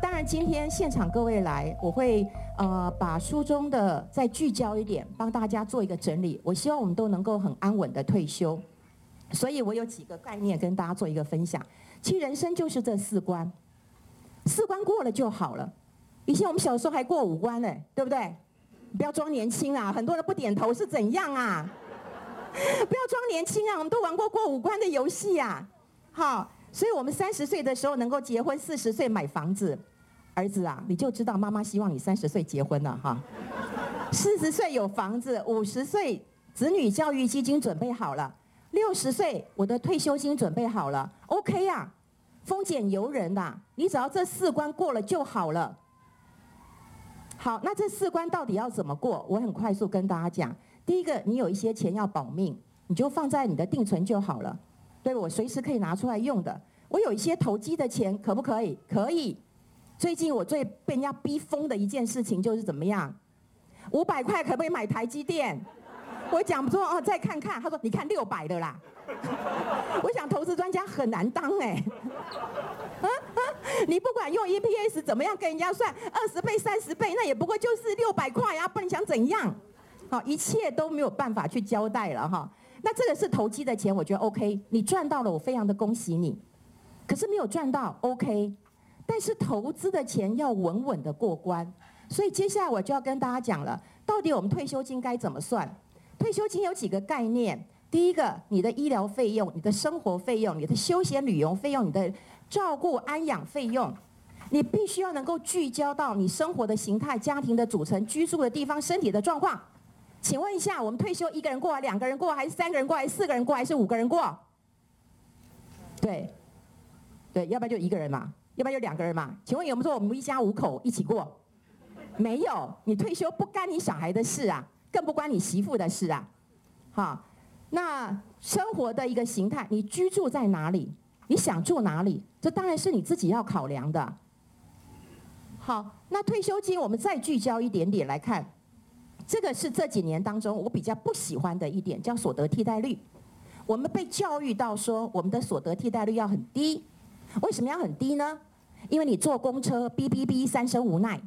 当然，今天现场各位来，我会呃把书中的再聚焦一点，帮大家做一个整理。我希望我们都能够很安稳的退休，所以我有几个概念跟大家做一个分享。其实人生就是这四关，四关过了就好了。以前我们小时候还过五关呢，对不对？不要装年轻啊！很多人不点头是怎样啊？不要装年轻啊！我们都玩过过五关的游戏呀。好，所以我们三十岁的时候能够结婚，四十岁买房子。儿子啊，你就知道妈妈希望你三十岁结婚了哈。四十岁有房子，五十岁子女教育基金准备好了，六十岁我的退休金准备好了，OK 呀，丰俭由人呐，你只要这四关过了就好了。好，那这四关到底要怎么过？我很快速跟大家讲。第一个，你有一些钱要保命，你就放在你的定存就好了，对，我随时可以拿出来用的。我有一些投机的钱，可不可以？可以。最近我最被人家逼疯的一件事情就是怎么样？五百块可不可以买台积电？我讲不出哦，再看看。他说：“你看六百的啦。”我想投资专家很难当哎、你不管用 EPS 怎么样跟人家算二十倍、三十倍，那也不过就是六百块呀，不然想怎样？好，一切都没有办法去交代了哈。那这个是投机的钱，我觉得 OK。你赚到了，我非常的恭喜你。可是没有赚到，OK。但是投资的钱要稳稳的过关，所以接下来我就要跟大家讲了，到底我们退休金该怎么算？退休金有几个概念，第一个，你的医疗费用、你的生活费用、你的休闲旅游费用、你的照顾安养费用，你必须要能够聚焦到你生活的形态、家庭的组成、居住的地方、身体的状况。请问一下，我们退休一个人过，两个人过，还是三个人过，还是四个人过，还是五个人过？对，对，要不然就一个人嘛，要不然就两个人嘛。请问有没有说我们一家五口一起过？没有，你退休不干你小孩的事啊，更不关你媳妇的事啊。好，那生活的一个形态，你居住在哪里？你想住哪里？这当然是你自己要考量的。好，那退休金我们再聚焦一点点来看。这个是这几年当中我比较不喜欢的一点，叫所得替代率。我们被教育到说，我们的所得替代率要很低。为什么要很低呢？因为你坐公车哔哔哔三声无奈，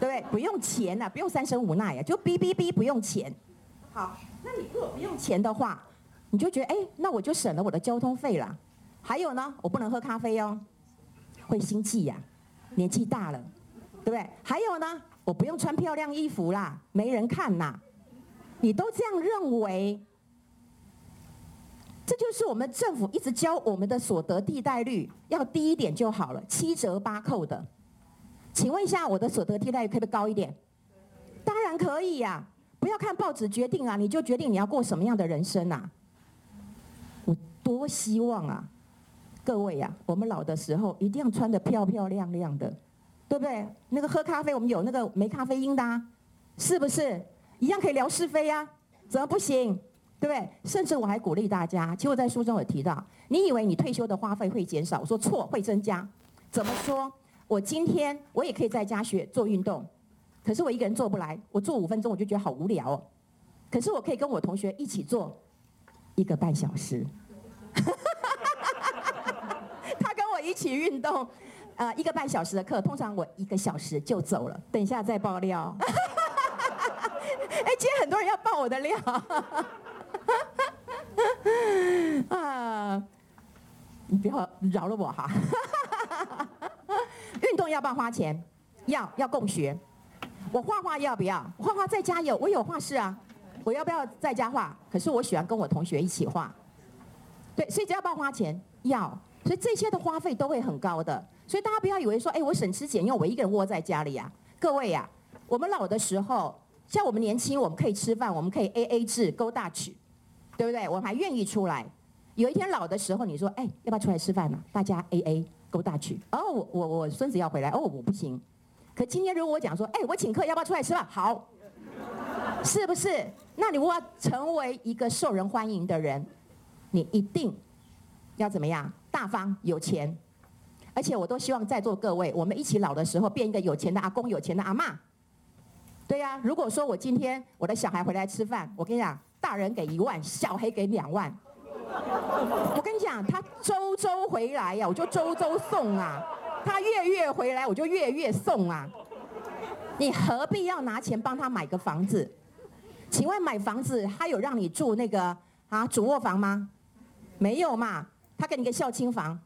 对不对？不用钱呐，不用三声无奈呀，就哔哔哔不用钱。好，那你如果不用钱的话，你就觉得哎，那我就省了我的交通费了。还有呢，我不能喝咖啡哦，会心悸呀，年纪大了，对不对？还有呢？我不用穿漂亮衣服啦，没人看呐。你都这样认为，这就是我们政府一直教我们的所得替代率要低一点就好了，七折八扣的。请问一下，我的所得替代率可不可以高一点？当然可以呀！不要看报纸决定啊，你就决定你要过什么样的人生呐？我多希望啊，各位呀，我们老的时候一定要穿得漂漂亮亮的。对不对？那个喝咖啡，我们有那个没咖啡因的啊，是不是一样可以聊是非呀？怎么不行？对不对？甚至我还鼓励大家，其实我在书中有提到，你以为你退休的花费会减少？我说错，会增加。怎么说？我今天我也可以在家学做运动，可是我一个人做不来，我做五分钟我就觉得好无聊哦。可是我可以跟我同学一起做一个半小时，他跟我一起运动。呃，一个半小时的课，通常我一个小时就走了。等一下再爆料。哎，今天很多人要爆我的料。啊，你不要饶了我哈。运动要不要花钱？要，要共学。我画画要不要？画画在家有，我有画室啊。我要不要在家画？可是我喜欢跟我同学一起画。对，所以只要不要花钱？要。所以这些的花费都会很高的。所以大家不要以为说，哎，我省吃俭用，我一个人窝在家里呀。各位呀，我们老的时候，像我们年轻，我们可以吃饭，我们可以 A A 制，Go Dutch，对不对？我们还愿意出来。有一天老的时候，你说，哎，要不要出来吃饭呢？大家 A A Go Dutch。哦，我我我孙子要回来，哦，我不行。可今天如果我讲说，哎，我请客，要不要出来吃饭？好，是不是？那你如果要成为一个受人欢迎的人，你一定要怎么样？大方，有钱。而且我都希望在座各位，我们一起老的时候变一个有钱的阿公、有钱的阿嬷。对呀，如果说我今天我的小孩回来吃饭，我跟你讲，大人给一万，小孩给两万。我跟你讲，他周周回来呀，我就周周送啊。他月月回来，我就月月送啊。你何必要拿钱帮他买个房子？请问买房子他有让你住那个啊主卧房吗？没有嘛，他给你个孝亲房，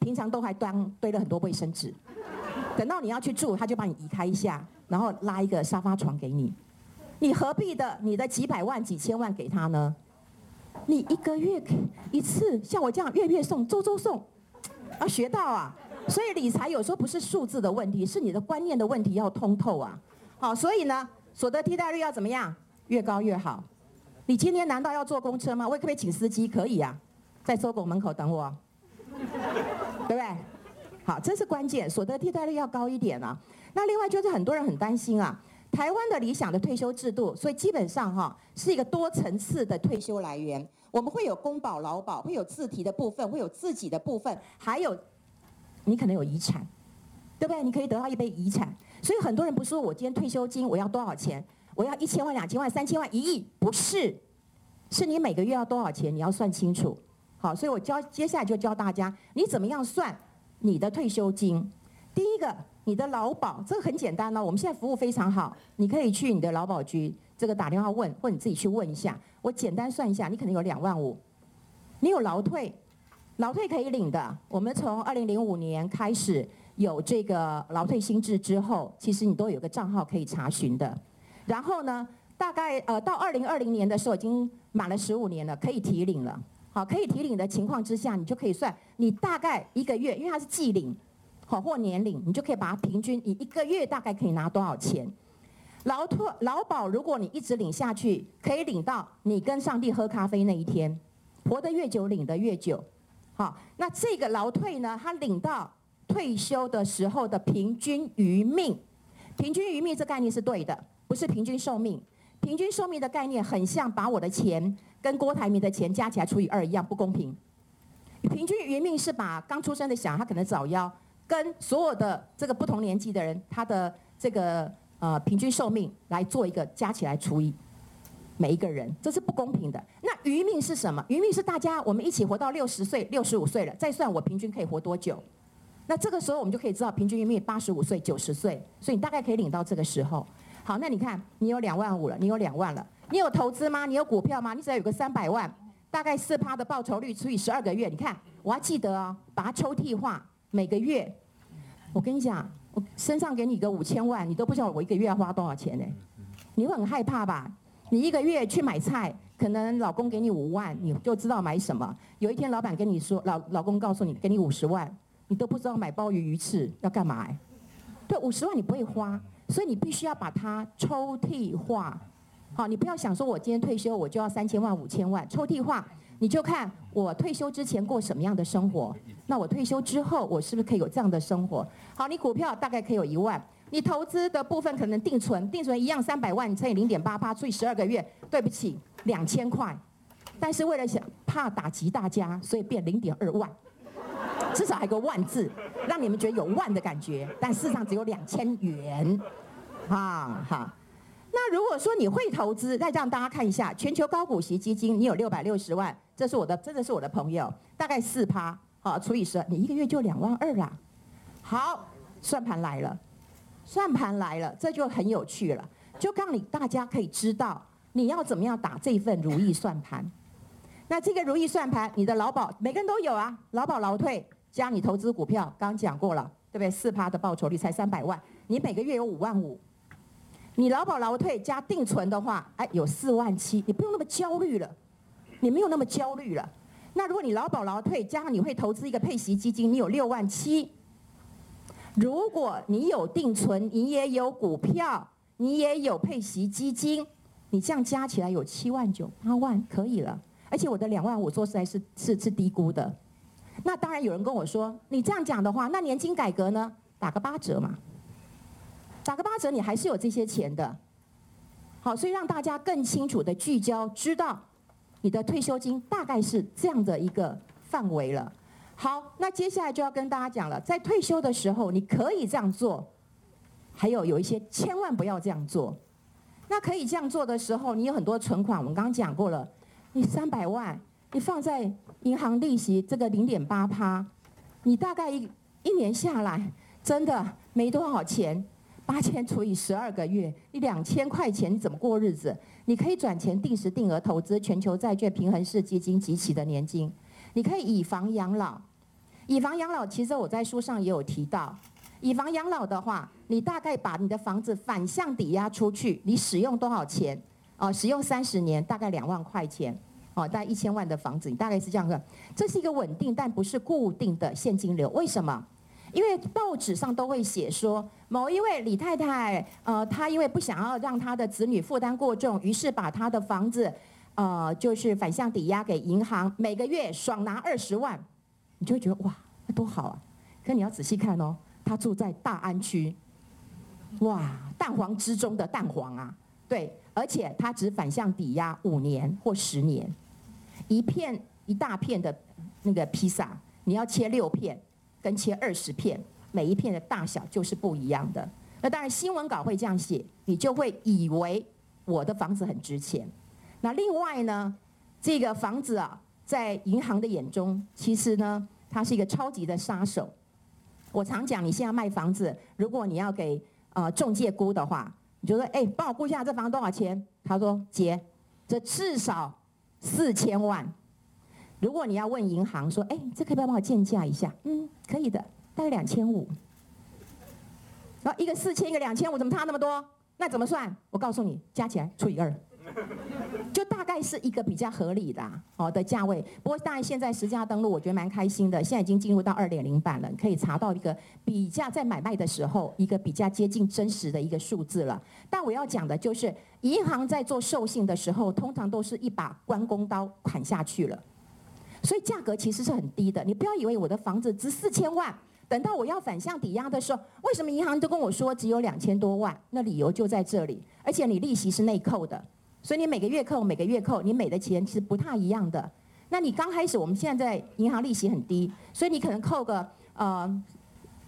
平常都还端堆了很多卫生纸，等到你要去住，他就帮你移开一下，然后拉一个沙发床给你。你何必的？你的几百万、几千万给他呢？你一个月一次，像我这样月月送、周周送，啊，学到啊！所以理财有时候不是数字的问题，是你的观念的问题，要通透啊！好，所以呢，所得替代率要怎么样？越高越好。你今天难道要坐公车吗？我可不可以请司机？可以啊，在搜狗门口等我，对不对？好，这是关键，所得替代率要高一点啊。那另外就是很多人很担心啊。台湾的理想的退休制度，所以基本上哈是一个多层次的退休来源。我们会有公保、劳保，会有自提的部分，会有自己的部分，还有你可能有遗产，对不对？你可以得到一杯遗产。所以很多人不说我今天退休金我要多少钱？我要一千万、两千万、三千万、一亿？不是，是你每个月要多少钱？你要算清楚。好，所以我教接下来就教大家你怎么样算你的退休金。第一个。你的劳保这个很简单哦，我们现在服务非常好，你可以去你的劳保局这个打电话问，或你自己去问一下。我简单算一下，你可能有两万五，你有劳退，劳退可以领的。我们从二零零五年开始有这个劳退新制之后，其实你都有个账号可以查询的。然后呢，大概呃到二零二零年的时候已经满了十五年了，可以提领了。好，可以提领的情况之下，你就可以算你大概一个月，因为它是季领。好，或年领，你就可以把它平均，你一个月大概可以拿多少钱？劳退劳保，如果你一直领下去，可以领到你跟上帝喝咖啡那一天，活得越久，领得越久。好，那这个劳退呢，它领到退休的时候的平均余命，平均余命这概念是对的，不是平均寿命。平均寿命的概念很像把我的钱跟郭台铭的钱加起来除以二一样不公平。平均余命是把刚出生的小孩，他可能早夭。跟所有的这个不同年纪的人，他的这个呃平均寿命来做一个加起来除以每一个人，这是不公平的。那余命是什么？余命是大家我们一起活到六十岁、六十五岁了，再算我平均可以活多久。那这个时候我们就可以知道平均余命八十五岁、九十岁，所以你大概可以领到这个时候。好，那你看你有两万五了，你有两万了，你有投资吗？你有股票吗？你只要有个三百万，大概四趴的报酬率除以十二个月，你看我还记得哦，把它抽屉化。每个月，我跟你讲，我身上给你个五千万，你都不知道我一个月要花多少钱呢？你会很害怕吧？你一个月去买菜，可能老公给你五万，你就知道买什么。有一天老板跟你说，老老公告诉你，给你五十万，你都不知道买鲍鱼鱼翅要干嘛？对，五十万你不会花，所以你必须要把它抽屉化。好，你不要想说我今天退休我就要三千万五千万，抽屉化。你就看我退休之前过什么样的生活，那我退休之后我是不是可以有这样的生活？好，你股票大概可以有一万，你投资的部分可能定存，定存一样三百万，乘以零点八八，除以十二个月，对不起，两千块。但是为了想怕打击大家，所以变零点二万，至少还有个万字，让你们觉得有万的感觉，但事实上只有两千元，啊哈。如果说你会投资，再让大家看一下全球高股息基金，你有六百六十万，这是我的，真的是我的朋友，大概四趴，好除以十二，你一个月就两万二啦。好，算盘来了，算盘来了，这就很有趣了，就让你大家可以知道你要怎么样打这份如意算盘。那这个如意算盘，你的劳保每个人都有啊，劳保劳退加你投资股票，刚讲过了，对不对？四趴的报酬率才三百万，你每个月有五万五。你劳保劳退加定存的话，哎，有四万七，你不用那么焦虑了，你没有那么焦虑了。那如果你劳保劳退加上你会投资一个配息基金，你有六万七。如果你有定存，你也有股票，你也有配息基金，你这样加起来有七万九八万，可以了。而且我的两万五，说实在是是是低估的。那当然有人跟我说，你这样讲的话，那年金改革呢？打个八折嘛。打个八折，你还是有这些钱的。好，所以让大家更清楚的聚焦，知道你的退休金大概是这样的一个范围了。好，那接下来就要跟大家讲了，在退休的时候你可以这样做，还有有一些千万不要这样做。那可以这样做的时候，你有很多存款，我们刚刚讲过了，你三百万，你放在银行利息这个零点八趴，你大概一。一年下来真的没多少钱。八千除以十二个月，你两千块钱你怎么过日子？你可以转钱定时定额投资全球债券、平衡式基金、集齐的年金，你可以以房养老。以房养老，其实我在书上也有提到。以房养老的话，你大概把你的房子反向抵押出去，你使用多少钱？哦，使用三十年，大概两万块钱。哦，大概一千万的房子，你大概是这样的。这是一个稳定但不是固定的现金流。为什么？因为报纸上都会写说，某一位李太太，呃，她因为不想要让她的子女负担过重，于是把她的房子，呃，就是反向抵押给银行，每个月爽拿二十万，你就会觉得哇，那多好啊！可你要仔细看哦，她住在大安区，哇，蛋黄之中的蛋黄啊，对，而且她只反向抵押五年或十年，一片一大片的那个披萨，你要切六片。跟切二十片，每一片的大小就是不一样的。那当然新闻稿会这样写，你就会以为我的房子很值钱。那另外呢，这个房子啊，在银行的眼中，其实呢，它是一个超级的杀手。我常讲，你现在卖房子，如果你要给呃中介估的话，你就说，哎，帮我估一下这房子多少钱？他说，姐，这至少四千万。如果你要问银行说，哎，这可不可以帮我鉴价一下？可以的，大概两千五。然后一个四千，一个两千五，怎么差那么多？那怎么算？我告诉你，加起来除以二，就大概是一个比较合理的哦的价位。不过当然现在实价登录，我觉得蛮开心的，现在已经进入到二点零版了，可以查到一个比较在买卖的时候一个比较接近真实的一个数字了。但我要讲的就是，银行在做授信的时候，通常都是一把关公刀砍下去了。所以价格其实是很低的，你不要以为我的房子值四千万，等到我要反向抵押的时候，为什么银行都跟我说只有两千多万？那理由就在这里，而且你利息是内扣的，所以你每个月扣，每个月扣，你每的钱是不太一样的。那你刚开始，我们现在银行利息很低，所以你可能扣个呃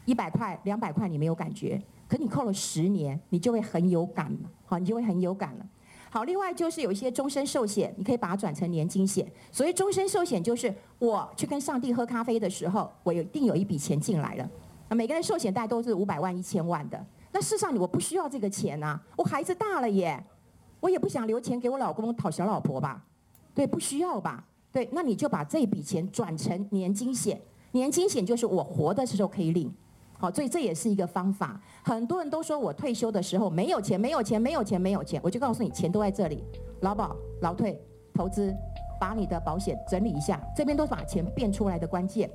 一百块、两百块，你没有感觉，可你扣了十年，你就会很有感了，好，你就会很有感了。好，另外就是有一些终身寿险，你可以把它转成年金险。所以终身寿险就是我去跟上帝喝咖啡的时候，我有一定有一笔钱进来了。那每个人寿险大概都是五百万、一千万的。那事实上我不需要这个钱啊，我孩子大了耶，我也不想留钱给我老公讨小老婆吧？对，不需要吧？对，那你就把这笔钱转成年金险。年金险就是我活的时候可以领。好，所以这也是一个方法。很多人都说我退休的时候没有钱，没有钱，没有钱，没有钱。我就告诉你，钱都在这里。劳保、劳退、投资，把你的保险整理一下，这边都是把钱变出来的关键。